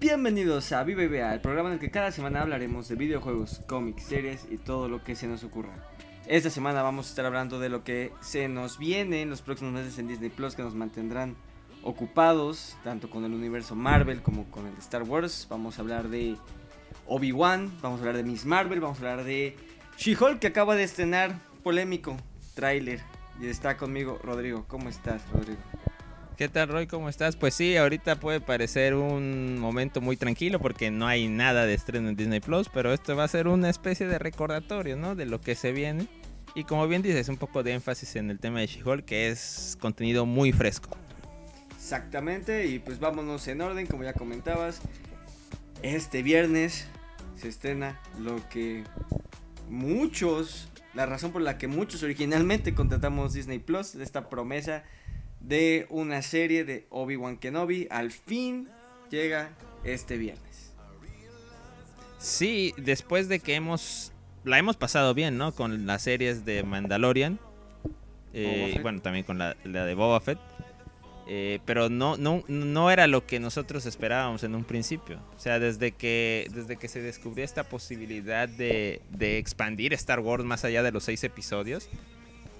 Bienvenidos a Viva el programa en el que cada semana hablaremos de videojuegos, cómics, series y todo lo que se nos ocurra. Esta semana vamos a estar hablando de lo que se nos viene en los próximos meses en Disney Plus que nos mantendrán ocupados, tanto con el universo Marvel como con el de Star Wars. Vamos a hablar de Obi-Wan, vamos a hablar de Miss Marvel, vamos a hablar de She-Hulk que acaba de estrenar polémico tráiler. Y está conmigo Rodrigo. ¿Cómo estás, Rodrigo? ¿Qué tal, Roy? ¿Cómo estás? Pues sí, ahorita puede parecer un momento muy tranquilo porque no hay nada de estreno en Disney Plus, pero esto va a ser una especie de recordatorio, ¿no? De lo que se viene. Y como bien dices, un poco de énfasis en el tema de She-Hulk, que es contenido muy fresco. Exactamente, y pues vámonos en orden, como ya comentabas. Este viernes se estrena lo que muchos, la razón por la que muchos originalmente contratamos Disney Plus, esta promesa de una serie de Obi-Wan Kenobi, al fin llega este viernes. Sí, después de que hemos la hemos pasado bien, ¿no? Con las series de Mandalorian. Eh, bueno, también con la, de Boba Fett. Eh, pero no, no, no era lo que nosotros esperábamos en un principio. O sea, desde que, desde que se descubrió esta posibilidad de, de expandir Star Wars más allá de los seis episodios,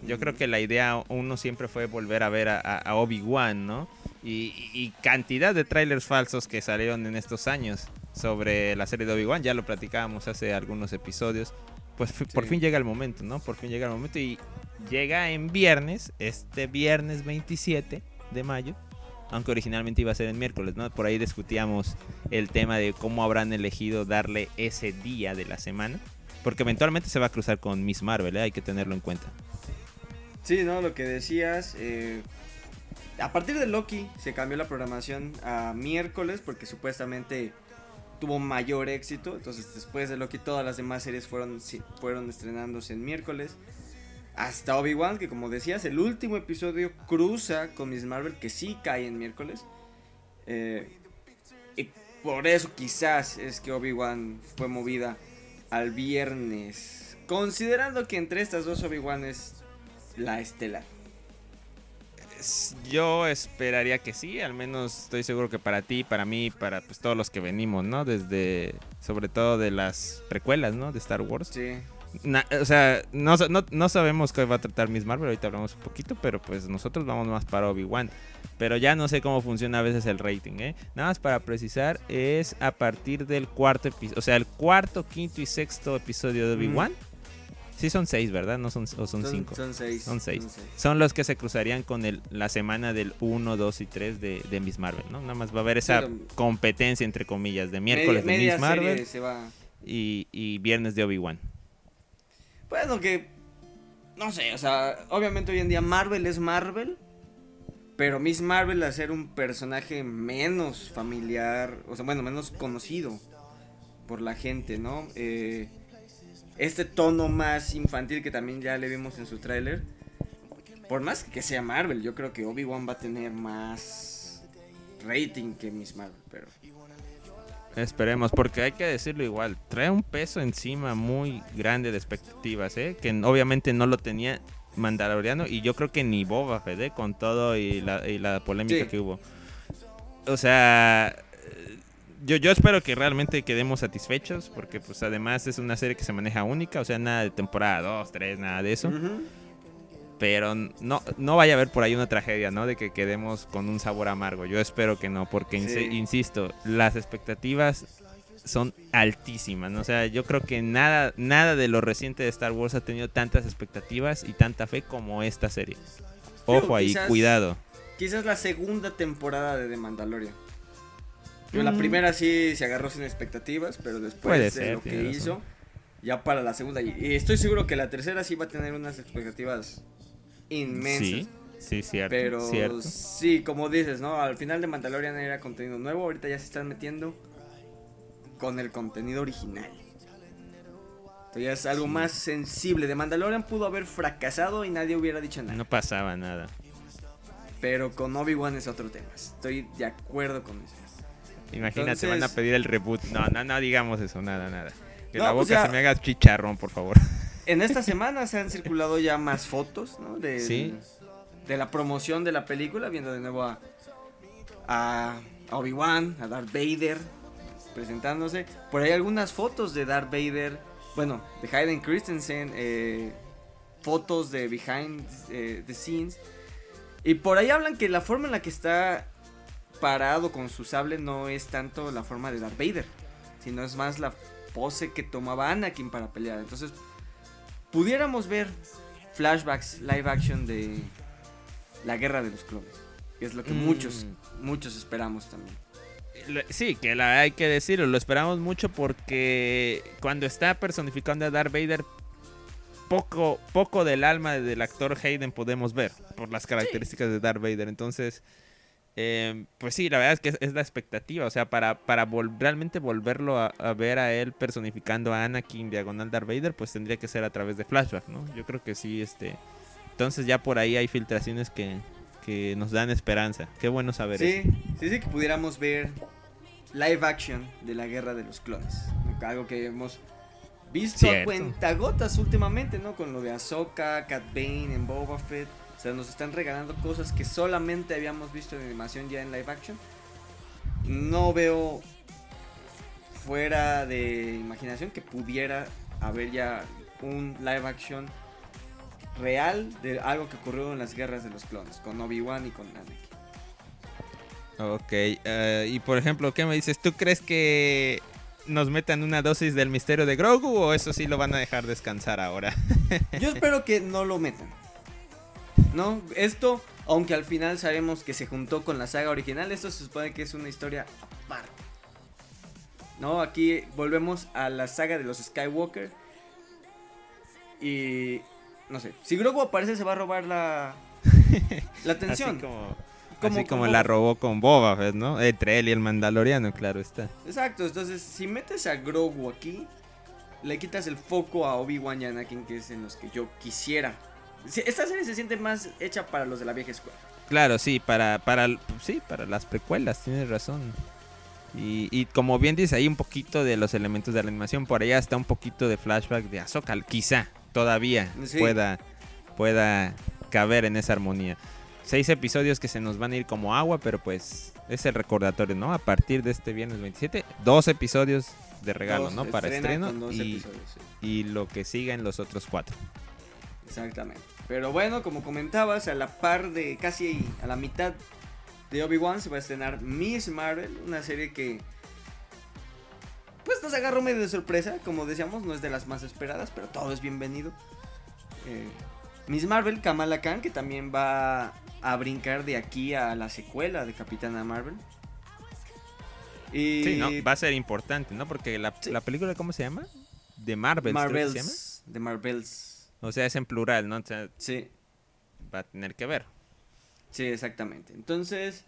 yo creo que la idea uno siempre fue volver a ver a, Obi-Wan, ¿no? Y, y, cantidad de trailers falsos que salieron en estos años sobre la serie de Obi-Wan, ya lo platicábamos hace algunos episodios pues por fin llega el momento, ¿no? Por fin llega el momento y llega en viernes, este viernes 27 de mayo, aunque originalmente iba a ser en miércoles, ¿no? Por ahí discutíamos el tema de cómo habrán elegido darle ese día de la semana, porque eventualmente se va a cruzar con Miss Marvel, ¿eh? hay que tenerlo en cuenta. Sí, ¿no? Lo que decías, eh, a partir de Loki se cambió la programación a miércoles porque supuestamente tuvo mayor éxito. Entonces, después de Loki, todas las demás series fueron, fueron estrenándose en miércoles. Hasta Obi-Wan, que como decías, el último episodio cruza con Miss Marvel, que sí cae en miércoles. Eh, y por eso quizás es que Obi-Wan fue movida al viernes. Considerando que entre estas dos Obi-Wan es la estelar. Yo esperaría que sí, al menos estoy seguro que para ti, para mí, para pues, todos los que venimos, ¿no? Desde, sobre todo de las precuelas, ¿no? De Star Wars. Sí. o sea, no, no, sabemos qué va a tratar Miss Marvel, ahorita hablamos un poquito, pero pues nosotros vamos más para Obi-Wan. Pero ya no sé cómo funciona a veces el rating, ¿eh? Nada más para precisar, es a partir del cuarto episodio, o sea, el cuarto, quinto y sexto episodio de Obi-Wan. Sí son seis, ¿verdad? No son, o son, cinco. Son seis. Son seis. Son, los que se cruzarían con el, la semana del 1, 2 y 3 de, de Miss Marvel, ¿no? Nada más va a haber esa competencia, entre comillas, de miércoles de Miss Marvel y, y viernes de Obi-Wan. Bueno, que... No sé, o sea, obviamente hoy en día Marvel es Marvel. Pero Miss Marvel, al ser un personaje menos familiar, o sea, bueno, menos conocido por la gente, ¿no? Eh, este tono más infantil que también ya le vimos en su tráiler. Por más que sea Marvel, yo creo que Obi-Wan va a tener más rating que Miss Marvel, pero... Esperemos, porque hay que decirlo igual, trae un peso encima muy grande de expectativas, ¿eh? que obviamente no lo tenía Mandaloriano y yo creo que ni Boba Fett, ¿eh? con todo y la, polémica que hubo. O sea, yo, yo espero que realmente quedemos satisfechos, porque pues además es una serie que se maneja única, o sea, nada de temporada 2, 3, nada de eso. Pero no, no vaya a haber por ahí una tragedia, ¿no? De que quedemos con un sabor amargo. Yo espero que no, porque insisto, las expectativas son altísimas. ¿no? O sea, yo creo que nada, nada de lo reciente de Star Wars ha tenido tantas expectativas y tanta fe como esta serie. Ojo ahí, cuidado. Quizás la segunda temporada de The Mandalorian la primera sí se agarró sin expectativas, pero después de lo que hizo, ya para la segunda. Y estoy seguro que la tercera sí va a tener unas expectativas inmensas. Sí, sí, cierto. Pero sí, como dices, ¿no? Al final de Mandalorian era contenido nuevo, ahorita ya se están metiendo con el contenido original. Entonces ya es algo más sensible. De Mandalorian pudo haber fracasado y nadie hubiera dicho nada. No pasaba nada. Pero con Obi-Wan es otro tema. Estoy de acuerdo con eso. Imagínate, van a pedir el reboot. No, no, no digamos eso, nada, nada. Que la boca se me haga chicharrón, por favor. En esta semana se han circulado ya más fotos, ¿no? De, de la promoción de la película, viendo de nuevo a, a Obi-Wan, a Darth Vader, presentándose. Por ahí algunas fotos de Darth Vader, bueno, de Hayden Christensen, eh, fotos de behind eh, the scenes. Y por ahí hablan que la forma en la que está parado con su sable no es tanto la forma de Darth Vader, sino es más la pose que tomaba Anakin para pelear. Entonces, pudiéramos ver flashbacks live action de la guerra de los clones. Que es lo que muchos, Mm. muchos esperamos también. Sí, que la, hay que decirlo, lo esperamos mucho porque cuando está personificando a Darth Vader, poco, poco del alma del actor Hayden podemos ver por las características de Darth Vader. Entonces, eh, pues sí, la verdad es que es, es la expectativa. O sea, para, para vol- realmente volverlo a, a ver a él personificando a Anakin diagonal Darth Vader, pues tendría que ser a través de flashback, ¿no? Yo creo que sí, este. Entonces ya por ahí hay filtraciones que, que nos dan esperanza. Qué bueno saber Sí, eso. sí, sí, que pudiéramos ver live action de la guerra de los clones. Algo que hemos visto a cuentagotas últimamente, ¿no? Con lo de Ahsoka, Cat Bane en Boba Fett. O sea, nos están regalando cosas que solamente habíamos visto en animación ya en live action. No veo fuera de imaginación que pudiera haber ya un live action real de algo que ocurrió en las guerras de los clones, con Obi-Wan y con Anakin. Ok, eh, y por ejemplo, ¿qué me dices? ¿Tú crees que nos metan una dosis del misterio de Grogu o eso sí lo van a dejar descansar ahora? Yo espero que no lo metan. No, esto, aunque al final sabemos que se juntó con la saga original, esto se supone que es una historia aparte. No, aquí volvemos a la saga de los Skywalker. Y no sé, si Grogu aparece se va a robar la la atención. Así como, Como- así como como- la robó con Boba Fett, ¿no? Entre él y el Mandaloriano, claro está. Exacto, entonces si metes a Grogu aquí, le quitas el foco a Obi-Wan y Anakin, que es en los que yo quisiera. Esta serie se siente más hecha para los de la vieja escuela. Claro, sí, para, para, sí, para las precuelas, tienes razón. Y, y como bien dice, hay un poquito de los elementos de la animación. Por allá está un poquito de flashback de Ahsoka. Quizá todavía Sí. pueda, pueda caber en esa armonía. Seis episodios que se nos van a ir como agua, pero pues es el recordatorio, ¿no? A partir de este viernes 27, dos episodios de regalo, Dos, ¿no? Para estreno y, episodios, sí. y lo que siga en los otros cuatro. Exactamente. Pero bueno, como comentabas, a la par de casi a la mitad de Obi-Wan se va a estrenar Miss Marvel, una serie que pues nos agarró medio de sorpresa, como decíamos, no es de las más esperadas, pero todo es bienvenido. Eh, Miss Marvel, Kamala Khan, que también va a brincar de aquí a la secuela de Capitana Marvel. Y Sí, ¿no? Va a ser importante, ¿no? Porque la, Sí. la película, ¿cómo se llama? De se llama. Marvels, de Marvels. O sea, es en plural, ¿no? O sea, Sí, va a tener que ver. Sí, exactamente. Entonces,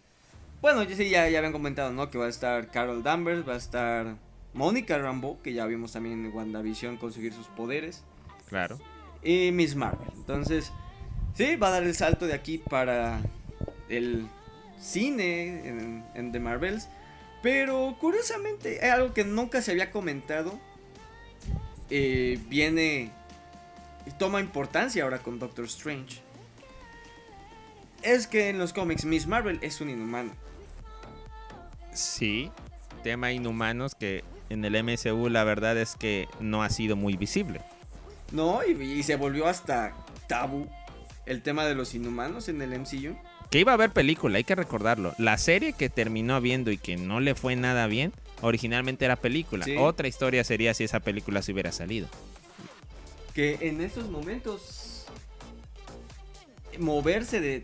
bueno, ya, sí, ya, ya habían comentado, ¿no? Que va a estar Carol Danvers, va a estar Mónica Rambeau, que ya vimos también en WandaVision conseguir sus poderes, Claro. y Miss Marvel. Entonces, sí, va a dar el salto de aquí para el cine en, en The Marvels. Pero curiosamente, hay algo que nunca se había comentado. eh, viene toma importancia ahora con Doctor Strange. Es que en los cómics Miss Marvel es un inhumano. Sí. Tema inhumanos que en el MCU la verdad es que no ha sido muy visible. No, y, y se volvió hasta tabú el tema de los inhumanos en el MCU. Que iba a haber película, hay que recordarlo. La serie que terminó viendo y que no le fue nada bien, originalmente era película. Sí. Otra historia sería si esa película se hubiera salido. Que en estos momentos moverse de,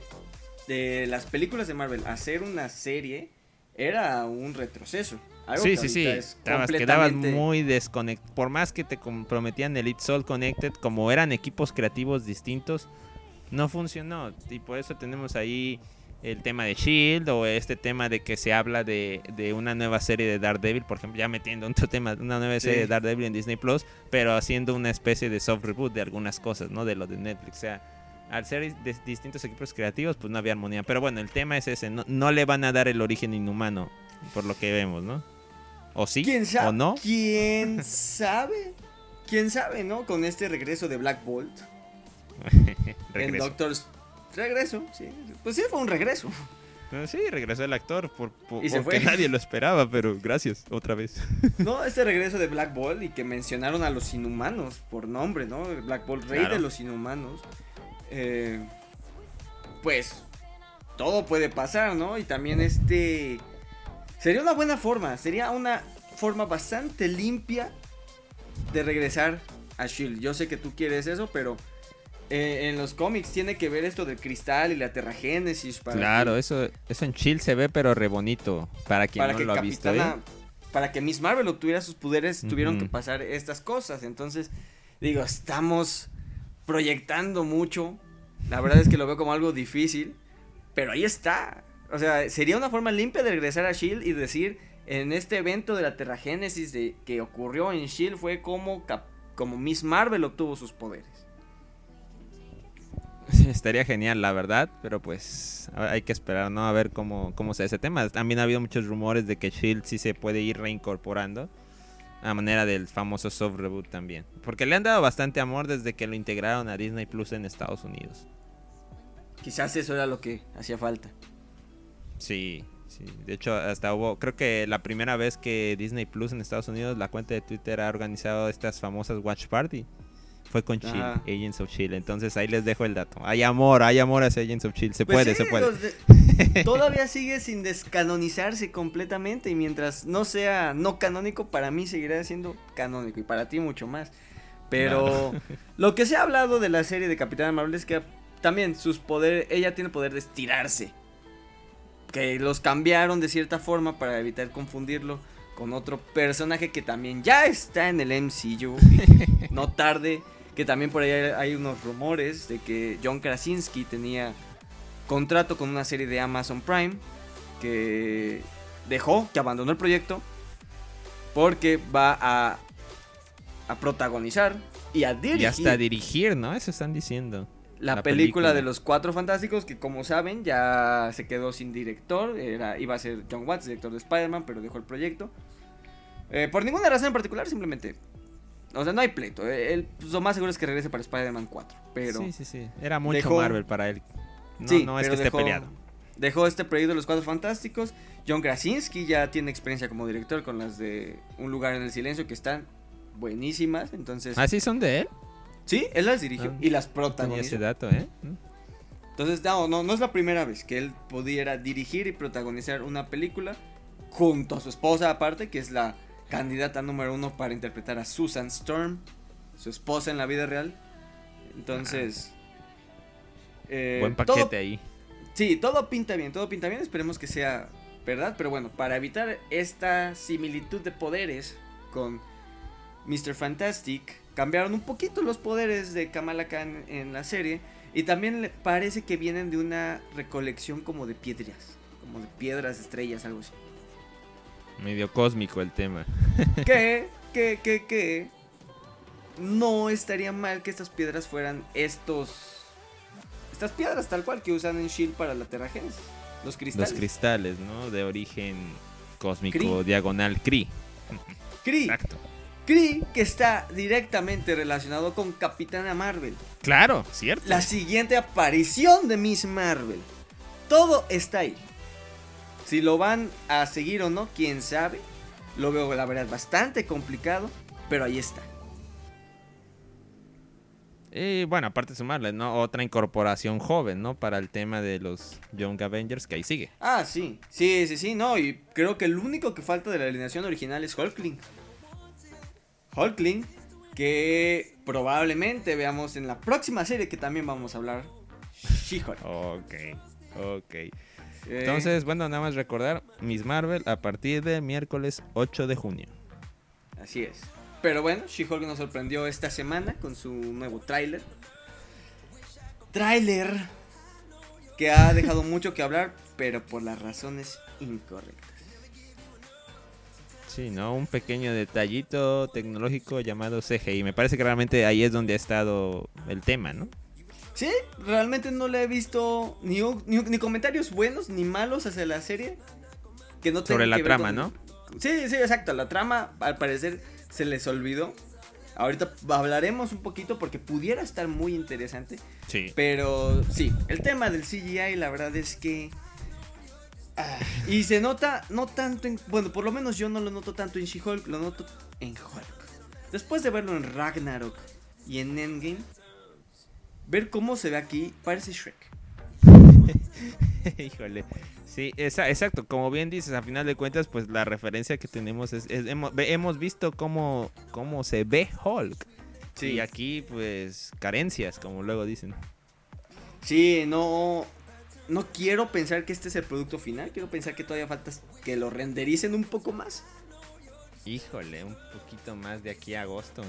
de las películas de Marvel a hacer una serie era un retroceso. Algo sí, sí, sí. ahorita es Estabas, quedabas muy desconectado. Por más que te comprometían Elite Soul Connected, como eran equipos creativos distintos, no funcionó. Y por eso tenemos ahí el tema de Shield o este tema de que se habla de, de una nueva serie de Daredevil, por ejemplo, ya metiendo otro tema, una nueva serie Sí. de Daredevil en Disney Plus, pero haciendo una especie de soft reboot de algunas cosas, ¿no? De lo de Netflix. O sea, al ser de distintos equipos creativos, pues no había armonía. Pero bueno, el tema es ese, no, no le van a dar el origen inhumano, por lo que vemos, ¿no? ¿O sí? ¿Quién sabe? ¿O no? ¿Quién sabe? ¿Quién sabe, no? Con este regreso de Black Bolt en. Doctor Regreso, sí. Pues sí, fue un regreso. Sí, regresó el actor por, porque nadie lo esperaba, pero gracias, otra vez. No, este regreso de Black Ball y que mencionaron a los inhumanos por nombre, ¿no? Black Ball, rey de los inhumanos. Eh, pues todo puede pasar, ¿no? Y también este... Sería una buena forma, sería una forma bastante limpia de regresar a Shield. Yo sé que tú quieres eso, pero eh, en los cómics tiene que ver esto del cristal y la terragénesis. Para claro, eso, eso en Chill se ve, pero re bonito. Para quien no lo ha visto. ¿eh? Para que Miss Marvel obtuviera sus poderes, tuvieron que pasar estas cosas. Entonces, digo, estamos proyectando mucho. La verdad es que lo veo como algo difícil. Pero ahí está. O sea, sería una forma limpia de regresar a Shield y decir. En este evento de la terragénesis de, que ocurrió en Shield fue como, como Miss Marvel obtuvo sus poderes. estaría genial, la verdad, pero pues hay que esperar, ¿no? A ver cómo, cómo se ese tema. También ha habido muchos rumores de que Shield sí se puede ir reincorporando a manera del famoso soft reboot también. Porque le han dado bastante amor desde que lo integraron a Disney Plus en Estados Unidos. Quizás eso era lo que hacía falta. Sí, sí. De hecho, hasta hubo, creo que la primera vez que Disney Plus en Estados Unidos, la cuenta de Twitter ha organizado estas famosas Watch Party fue con Chill, Agents of Chill. Entonces ahí les dejo el dato. Hay amor, hay amor hacia Agents of Chill. Se pues puede, se puede. todavía sigue sin descanonizarse completamente. Y mientras no sea no canónico, para mí seguirá siendo canónico. Y para ti mucho más. Pero lo que se ha hablado de la serie de Capitán Marvel es que también sus poderes, ella tiene poder de estirarse. Que los cambiaron de cierta forma para evitar confundirlo con otro personaje que también ya está en el MCU. no tarde que también por ahí hay unos rumores de que John Krasinski tenía contrato con una serie de Amazon Prime que dejó, que abandonó el proyecto porque va a, a protagonizar y a dirigir. Y hasta dirigir, ¿no? Eso están diciendo. La, película, de los Cuatro Fantásticos, que como saben ya se quedó sin director. Era, iba a ser John Watts, director de Spider-Man, pero dejó el proyecto. Eh, por ninguna razón en particular, simplemente o sea, no hay pleito. Eh, pues, lo más seguro es que regrese para Spider-Man 4. Pero sí, sí, sí. Era mucho Marvel para él. No, sí, no es que esté peleado. Dejó este proyecto de los Cuatro Fantásticos. John Krasinski ya tiene experiencia como director con las de Un lugar en el silencio que están buenísimas. Entonces. ¿Ah, sí son de él? Sí, él las dirigió ah, y las protagonizó. ese dato, ¿eh? Mm. Entonces, no, no, no es la primera vez que él pudiera dirigir y protagonizar una película junto a su esposa aparte, que es la candidata número uno para interpretar a Susan Storm, su esposa en la vida real. Entonces... Eh, Buen paquete ahí. Sí, todo pinta bien, todo pinta bien, esperemos que sea verdad, pero bueno, para evitar esta similitud de poderes con Mr. Fantastic, cambiaron un poquito los poderes de Kamala Khan en la serie y también parece que vienen de una recolección como de piedras, como de piedras, estrellas, algo así. Medio cósmico el tema. que, que, que, que. No estaría mal que estas piedras fueran estos. Estas piedras tal cual que usan en Shield para la terragénesis. Los cristales. Los cristales, ¿no? De origen cósmico diagonal Kree. Kree. Exacto. Kree que está directamente relacionado con Capitana Marvel. Claro, cierto. La siguiente aparición de Miss Marvel. Todo está ahí. Si lo van a seguir o no, quién sabe. Lo veo, la verdad, bastante complicado, pero ahí está. Y bueno, aparte de sumarle, ¿no? Otra incorporación joven, ¿no? Para el tema de los Young Avengers que ahí sigue. Ah, sí. Sí, sí, sí, no. Y creo que el único que falta de la alineación original es Hulkling. Hulkling, que probablemente veamos en la próxima serie que también vamos a hablar. She-Hulk. Ok, ok. Entonces, bueno, nada más recordar, Miss Marvel a partir de miércoles 8 de junio. Así es. Pero bueno, She-Hulk nos sorprendió esta semana con su nuevo tráiler. Tráiler que ha dejado mucho que hablar, pero por las razones incorrectas. Sí, ¿no? Un pequeño detallito tecnológico llamado CGI. Me parece que realmente ahí es donde ha estado el tema, ¿no? Sí, realmente no le he visto ni, ni, comentarios buenos ni malos hacia la serie. Que no Sobre la trama, ¿no? Sí, sí, exacto. La trama al parecer se les olvidó. Ahorita hablaremos un poquito porque pudiera estar muy interesante. Sí. Pero sí, el tema del CGI la verdad es que Ah, y se nota, no tanto en. Bueno, por lo menos yo no lo noto tanto en She-Hulk, lo noto en Hulk. Después de verlo en Ragnarok y en Endgame, ver cómo se ve aquí parece Shrek. Híjole. Sí, exacto. Como bien dices, a final de cuentas, pues la referencia que tenemos es, hemos, visto cómo, cómo se ve Hulk. Sí. Y aquí, pues, carencias, como luego dicen. Sí, no, no quiero pensar que este es el producto final. Quiero pensar que todavía falta que lo rendericen un poco más. Híjole, un poquito más de aquí a agosto.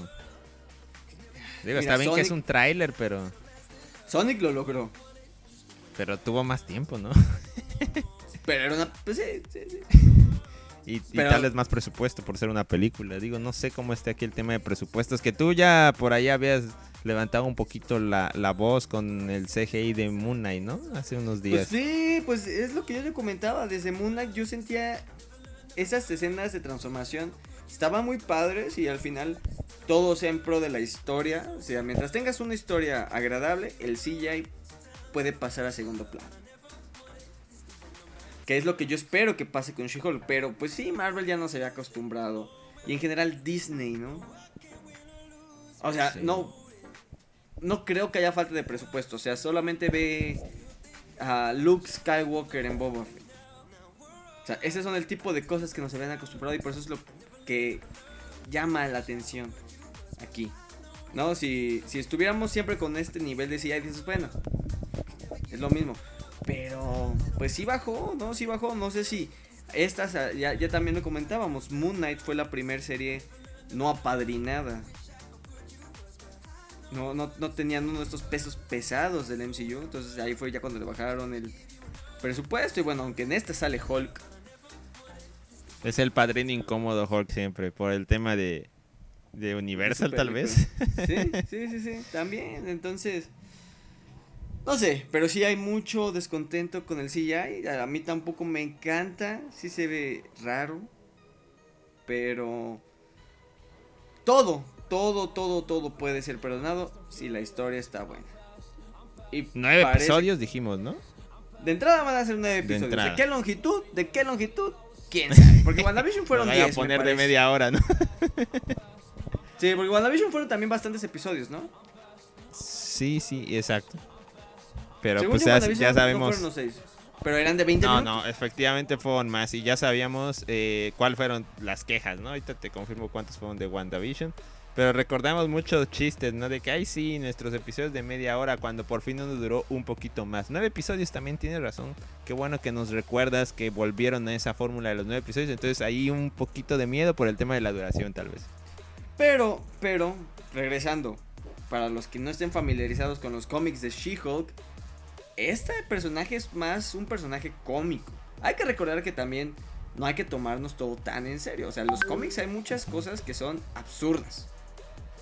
Digo, está bien que es un tráiler, pero... Sonic lo logró. Pero tuvo más tiempo, ¿no? pero era una... Pues sí, sí, sí. Y, tal vez más presupuesto por ser una película. Digo, no sé cómo esté aquí el tema de presupuestos. Que tú ya por ahí habías levantado un poquito la, la voz con el CGI de Moon Knight, ¿no? Hace unos días. Pues sí, pues es lo que yo le comentaba. Desde Moon Knight yo sentía esas escenas de transformación estaban muy padres y al final todo sea en pro de la historia. O sea, mientras tengas una historia agradable, el CGI puede pasar a segundo plano. Que es lo que yo espero que pase con She-Hulk. Pero pues sí, Marvel ya no se había acostumbrado. Y en general Disney, ¿no? O sea, no. No creo que haya falta de presupuesto. O sea, solamente ve a Luke Skywalker en Boba Fett. O sea, ese son el tipo de cosas que nos habían acostumbrado y por eso es lo que llama la atención aquí. ¿No? Si, si estuviéramos siempre con este nivel de CGI, dices, bueno, es lo mismo. Pero, pues sí bajó, ¿no? Sí bajó. No sé si estas, ya, ya también lo comentábamos, Moon Knight fue la primera serie no apadrinada. No, no, no tenían uno de estos pesos pesados del MCU. Entonces ahí fue ya cuando le bajaron el presupuesto. Y bueno, aunque en esta sale Hulk. Es el padrino incómodo Hulk siempre, por el tema de, de Universal tal vez. Sí, sí, sí, sí, también. Entonces, no sé, pero sí hay mucho descontento con el CGI. A mí tampoco me encanta, sí se ve raro. Pero todo, todo, todo, todo puede ser perdonado si la historia está buena. Y nueve episodios dijimos, ¿no? De entrada van a ser nueve episodios. ¿De, qué longitud? ¿De qué longitud? ¿Quién sabe? Porque WandaVision fueron 10. a poner de media hora, ¿no? sí, porque WandaVision fueron también bastantes episodios, ¿no? Sí, sí, exacto. Pero pues ya, ya, sabemos. No fueron Pero eran de 20 no, No, efectivamente fueron más. Y ya sabíamos eh, cuáles fueron las quejas, ¿no? Ahorita te confirmo cuántos fueron de WandaVision. Pero recordamos muchos chistes, ¿no? De que ahí sí, nuestros episodios de media hora, cuando por fin nos duró un poquito más. Nueve episodios también tiene razón. Qué bueno que nos recuerdas que volvieron a esa fórmula de los nueve episodios. Entonces ahí un poquito de miedo por el tema de la duración, tal vez. Pero, pero, regresando, para los que no estén familiarizados con los cómics de She-Hulk, este personaje es más un personaje cómico. Hay que recordar que también no hay que tomarnos todo tan en serio. O sea, en los cómics hay muchas cosas que son absurdas.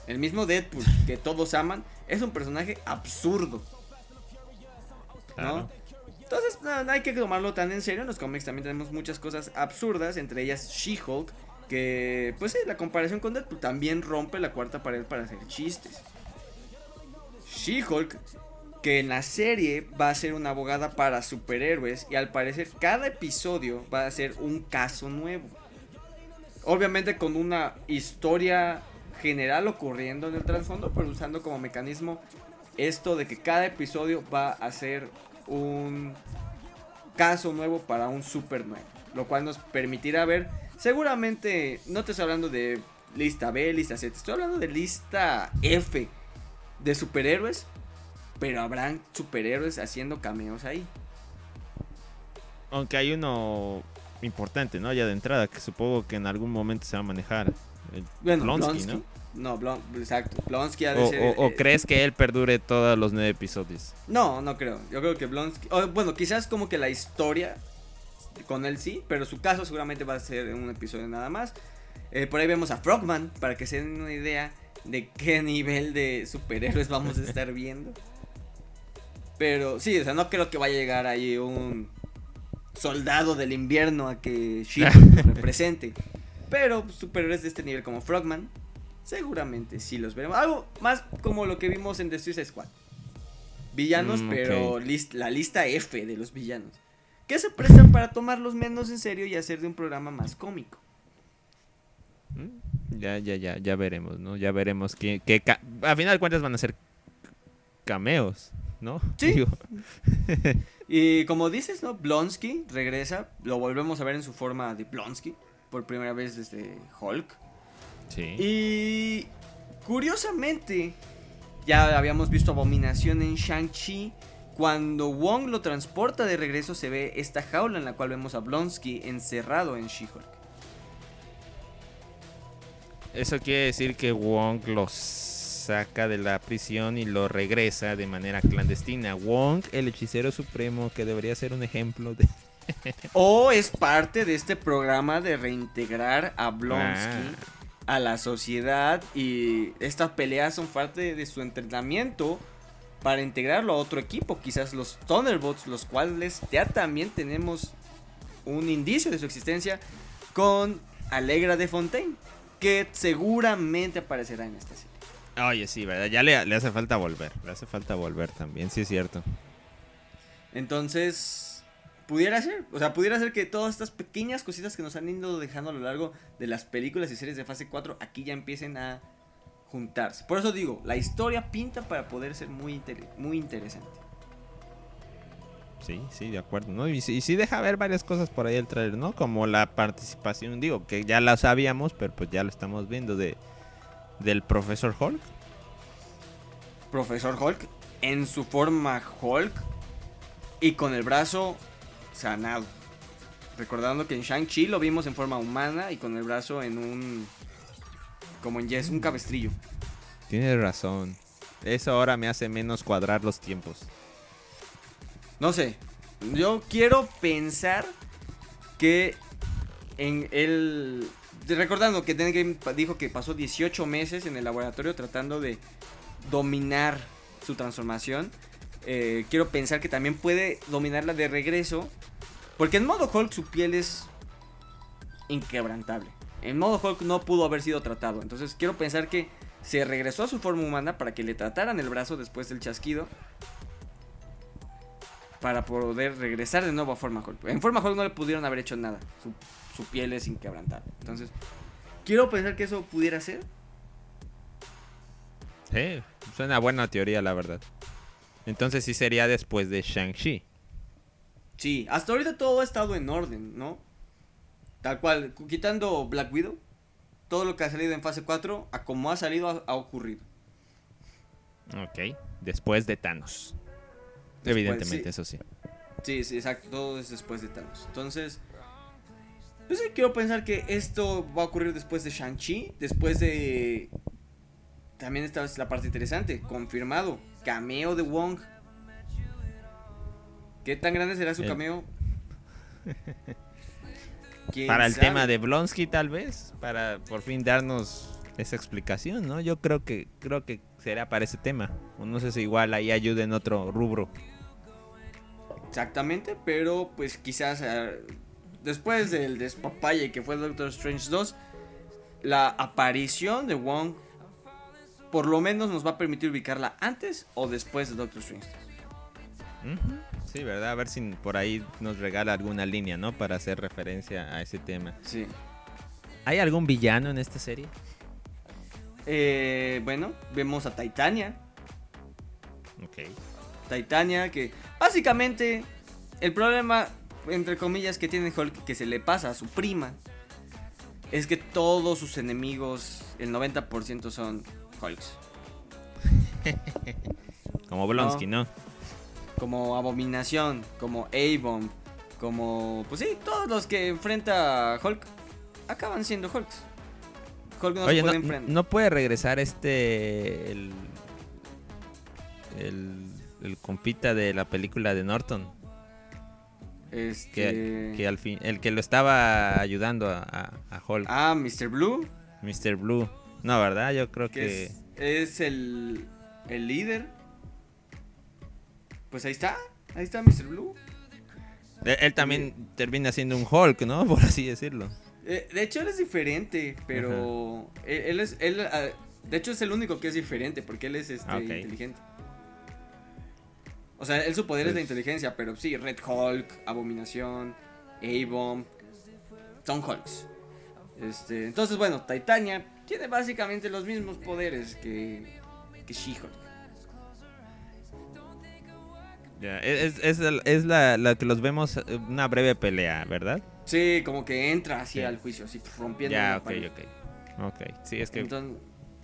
El mismo Deadpool, que todos aman, es un personaje absurdo. ¿No? Entonces, no, hay que tomarlo tan en serio. En los cómics también tenemos muchas cosas absurdas, entre ellas She-Hulk, que, pues sí, la comparación con Deadpool también rompe la cuarta pared para hacer chistes. She-Hulk, que en la serie va a ser una abogada para superhéroes y al parecer cada episodio va a ser un caso nuevo. Obviamente con una historia general ocurriendo en el trasfondo, pero usando como mecanismo esto de que cada episodio va a ser un caso nuevo para un super nuevo, lo cual nos permitirá ver, seguramente, no te estoy hablando de lista B, lista C, te estoy hablando de lista F de superhéroes, pero habrán superhéroes haciendo cameos ahí. Aunque hay uno importante, ¿no? Ya de entrada, que supongo que en algún momento se va a manejar. Bueno, Blonsky, ¿no? No, exacto. Blonsky ha de o, ser, o, eh, crees que él perdure todos los nueve episodios? No, no creo. Yo creo que Blonsky. bueno, quizás como que la historia con él sí, pero su caso seguramente va a ser en un episodio nada más. Eh, por ahí vemos a Frogman, para que se den una idea de qué nivel de superhéroes vamos a estar viendo. Pero sí, o sea, no creo que vaya a llegar ahí un soldado del invierno a que She-Hulk represente. Pero superhéroes de este nivel como Frogman, seguramente sí los veremos. Algo más como lo que vimos en The Suicide Squad. Villanos, mm, pero la lista F de los villanos. que se prestan para tomarlos menos en serio y hacer de un programa más cómico. Mm, ya, ya, ya, ya veremos, ¿no? Ya veremos que, que a final de cuentas van a ser cameos, ¿no? Sí. y como dices, ¿no? Blonsky regresa, lo volvemos a ver en su forma de Blonsky, por primera vez desde Hulk. Sí. Y curiosamente, ya habíamos visto Abominación en Shang-Chi. Cuando Wong lo transporta de regreso se ve esta jaula en la cual vemos a Blonsky encerrado en She-Hulk. Eso quiere decir que Wong los saca de la prisión y lo regresa de manera clandestina. Wong, el hechicero supremo, que debería ser un ejemplo de... o es parte de este programa de reintegrar a Blonsky ah. a la sociedad y estas peleas son parte de su entrenamiento para integrarlo a otro equipo, quizás los Thunderbolts, los cuales ya también tenemos un indicio de su existencia con Alegra de Fontaine, que seguramente aparecerá en esta serie. Oye, sí, ¿verdad? Ya le, hace falta volver, le hace falta volver también, sí es cierto. Entonces, pudiera ser, o sea, pudiera ser que todas estas pequeñas cositas que nos han ido dejando a lo largo de las películas y series de fase 4 aquí ya empiecen a juntarse. Por eso digo, la historia pinta para poder ser muy, muy interesante. Sí, sí, de acuerdo, ¿no? Y, sí deja ver varias cosas por ahí el trailer, ¿no? Como la participación, digo, que ya la sabíamos, pero pues ya lo estamos viendo de del profesor Hulk. Profesor Hulk en su forma Hulk y con el brazo sanado. Recordando que en Shang-Chi lo vimos en forma humana y con el brazo en un como en Yes, un cabestrillo. Tienes razón. Eso ahora me hace menos cuadrar los tiempos. No sé. Yo quiero pensar que en el. Recordando que Game dijo que pasó 18 meses en el laboratorio tratando de dominar su transformación. Eh, quiero pensar que también puede dominarla de regreso. Porque en modo Hulk su piel es inquebrantable. En modo Hulk no pudo haber sido tratado. Entonces quiero pensar que se regresó a su forma humana para que le trataran el brazo después del chasquido. Para poder regresar de nuevo a forma Hulk. En forma Hulk no le pudieron haber hecho nada. Su, piel es inquebrantable. Entonces, quiero pensar que eso pudiera ser. Sí, suena buena teoría, la verdad. Entonces sí sería después de Shang-Chi. Sí, hasta ahorita todo ha estado en orden, ¿no? Tal cual, quitando Black Widow, todo lo que ha salido en fase 4, a como ha salido, ha, ocurrido. Ok, después de Thanos. Evidentemente, eso sí. Sí, sí, exacto, todo es después de Thanos. Entonces, pues quiero pensar que esto va a ocurrir después de Shang-Chi, después de... También esta es la parte interesante, confirmado, cameo de Wong. ¿Qué tan grande será su cameo? Para el tema de Blonsky tal vez, para por fin darnos esa explicación, ¿no? Yo creo que creo que será para ese tema. no sé si igual ahí ayude en otro rubro. Exactamente, pero pues quizás eh, después del despapalle que fue Doctor Strange 2, la aparición de Wong por lo menos nos va a permitir ubicarla antes o después de Doctor Strange 2. Sí, ¿verdad? A ver si por ahí nos regala alguna línea, ¿no? Para hacer referencia a ese tema. Sí. ¿Hay algún villano en esta serie? Eh, bueno, vemos a Titania. Ok. Titania, que básicamente el problema, entre comillas, que tiene Hulk, que se le pasa a su prima, es que todos sus enemigos, el 90% son Hulks. Como Blonsky, ¿no? Como Abominación, como A-Bomb, como. Pues sí, todos los que enfrenta Hulk acaban siendo Hulks. Hulk no Oye, puede no, no, puede regresar este. El, el, compita de la película de Norton. Este... Que, al fin, el que lo estaba ayudando a, a, Hulk. Ah, Mr. Blue. Mr. Blue. No, ¿verdad? Yo creo que... Es, es, el, el líder pues ahí está, ahí está Mr. Blue. Él, también termina siendo un Hulk, ¿no? Por así decirlo. Eh, de hecho, él es diferente, pero él, es, él, ah, de hecho es el único que es diferente, porque él es este, inteligente. O sea, él su poder es la Pues- inteligencia, pero sí, Red Hulk, Abominación, A-Bomb, son Hulks. Este, entonces, bueno, Titania tiene básicamente los mismos poderes que, que She-Hulk. Ya, Es, es, el- es la, la que los vemos eh, una breve pelea, ¿verdad? Sí, como que entra así Sí. al juicio, así rompiendo Ya, la ok, pared. ok. Ok, sí, es que Entonces,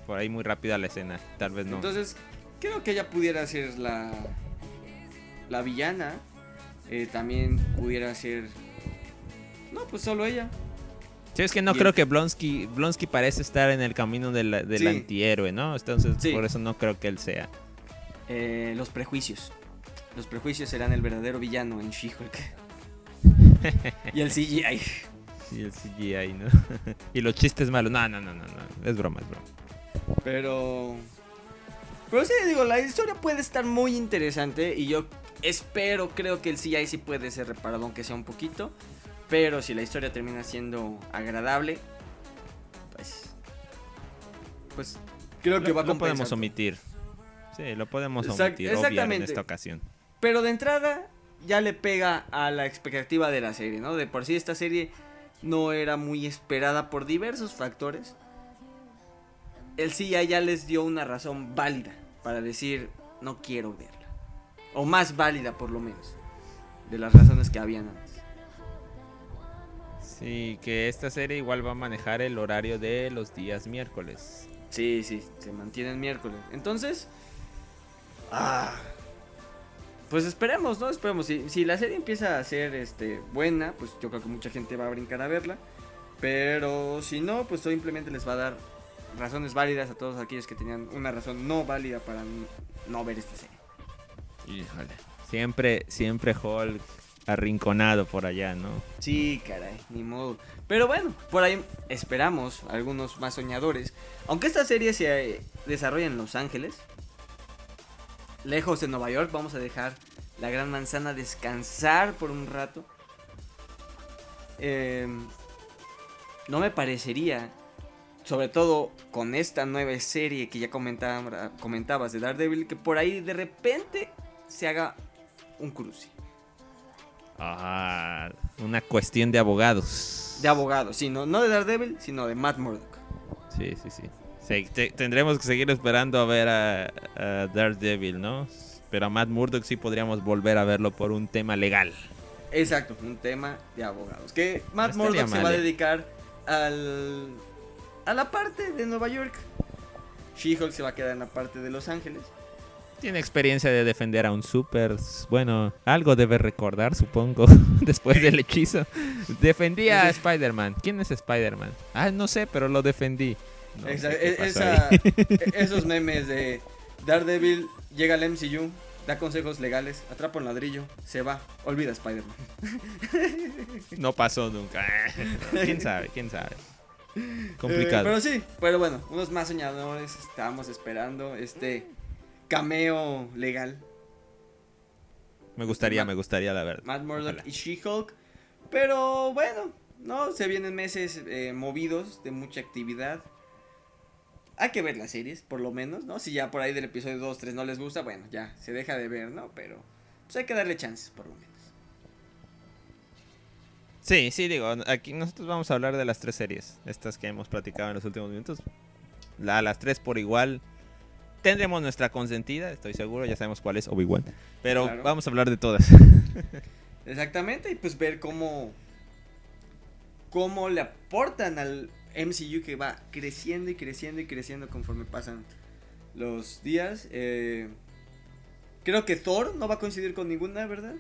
por ahí muy rápida la escena, tal vez no. entonces, creo que ella pudiera ser la, la villana. Eh, también pudiera ser... No, pues solo ella. Sí, es que no y creo el- que Blonsky, Blonsky parece estar en el camino del, del Sí. antihéroe, ¿no? Entonces, Sí. por eso no creo que él sea. Eh, los prejuicios. Los prejuicios serán el verdadero villano en She-Hulk. y el CGI. Sí, el CGI, ¿no? y los chistes malos. No, no, no, no, no. Es broma, es broma. Pero. Pero sí, digo, la historia puede estar muy interesante. Y yo espero, creo que el CGI sí puede ser reparado, aunque sea un poquito. Pero si la historia termina siendo agradable, pues. Pues creo que va a lo podemos omitir. Sí, lo podemos Exact- omitir, obviar en esta ocasión. Pero de entrada ya le pega a la expectativa de la serie, ¿no? De por sí esta serie no era muy esperada por diversos factores. El CGI ya les dio una razón válida para decir no quiero verla. O más válida por lo menos. De las razones que habían antes. Sí, que esta serie igual va a manejar el horario de los días miércoles. Sí, sí, se mantiene el miércoles. Entonces... Ah, pues esperemos, ¿no? Esperemos. Si, si la serie empieza a ser este, buena, pues yo creo que mucha gente va a brincar a verla. Pero si no, pues simplemente les va a dar razones válidas a todos aquellos que tenían una razón no válida para no ver esta serie. Híjole. Siempre, siempre Hulk arrinconado por allá, ¿no? Sí, caray, ni modo. Pero bueno, por ahí esperamos, algunos más soñadores. Aunque esta serie se desarrolla en Los Ángeles, lejos de Nueva York, vamos a dejar la Gran Manzana descansar por un rato. Eh, no me parecería, sobre todo con esta nueva serie que ya comentaba- comentabas de Daredevil, que por ahí de repente se haga un cruce. Ah, una cuestión de abogados. De abogado, sí, no, no de Daredevil, sino de Matt Murdock. Sí, sí, sí. Sí, te- tendremos que seguir esperando a ver a, a Daredevil, ¿no? Pero a Matt Murdock sí podríamos volver a verlo por un tema legal. Exacto, un tema de abogados. Que Matt No Murdock se va a eh. dedicar al, a la parte de Nueva York. She-Hulk se va a quedar en la parte de Los Ángeles. Tiene experiencia de defender a un super. Bueno, algo debe recordar, supongo, después del hechizo. Defendí a Spider-Man. ¿Quién es Spider-Man? Ah, no sé, pero lo defendí. No e- esa- e- esos memes de Daredevil llega al MCU, da consejos legales, atrapa un ladrillo, se va, olvida Spider-Man. No pasó nunca. ¿Quién sabe? ¿Quién sabe? Eh, Complicado. pero sí, pero bueno, unos más soñadores estábamos esperando este cameo legal. me gustaría, Matt- me gustaría, la verdad. Matt Murdock Ojalá. y She-Hulk. Pero bueno, no, se vienen meses eh, movidos de mucha actividad. Hay que ver las series, por lo menos, ¿no? Si ya por ahí del episodio 2, 3 no les gusta, bueno, ya se deja de ver, ¿no? Pero pues hay que darle chances, por lo menos. Sí, sí, digo, aquí nosotros vamos a hablar de las tres series, estas que hemos platicado en los últimos minutos. La, las tres por igual. Tendremos nuestra consentida, estoy seguro, ya sabemos cuál es, Obi-Wan. Pero Claro. vamos a hablar de todas. Exactamente, y pues ver cómo, cómo le aportan al MCU que va creciendo y creciendo y creciendo conforme pasan los días. Eh, creo que Thor no va a coincidir con ninguna, ¿verdad?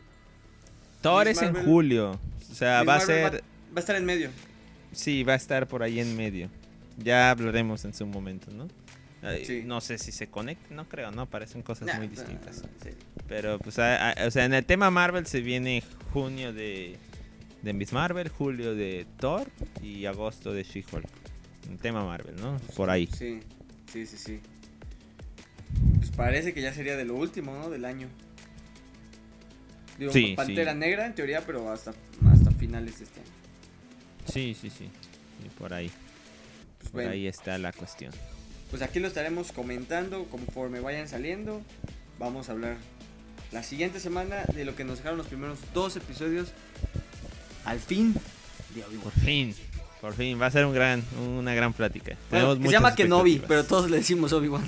Thor Miss es en julio. O sea, Miss va a ser... Va a estar en medio. Sí, va a estar por ahí en medio. Ya hablaremos en su momento, ¿no? Sí. No sé si se conecta, no creo, no, parecen cosas Nah, muy distintas. nah, sí. Pero, pues, a- a- o sea, en el tema Marvel se viene junio de, de Miss Marvel, julio de Thor y agosto de She-Hulk. El tema Marvel, ¿no? Por ahí. Sí, sí, sí, sí. Pues parece que ya sería de lo último, ¿no? Del año. Digo, Sí, Pantera sí. Negra en teoría, pero hasta, hasta finales de este año. Sí, sí, sí. Y por ahí. Pues Por bueno, ahí está la cuestión. pues aquí lo estaremos comentando conforme vayan saliendo. Vamos a hablar la siguiente semana de lo que nos dejaron los primeros dos episodios. Al fin de Obi-Wan. Por fin, por fin, va a ser un gran, una gran plática. Bueno, se llama Kenobi, pero todos le decimos Obi-Wan.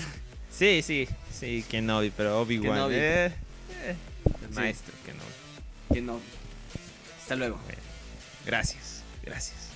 Sí, sí, sí, Kenobi, pero Obi-Wan. Eh, eh, el Sí. maestro Kenobi. Kenobi. Hasta luego. Gracias, gracias.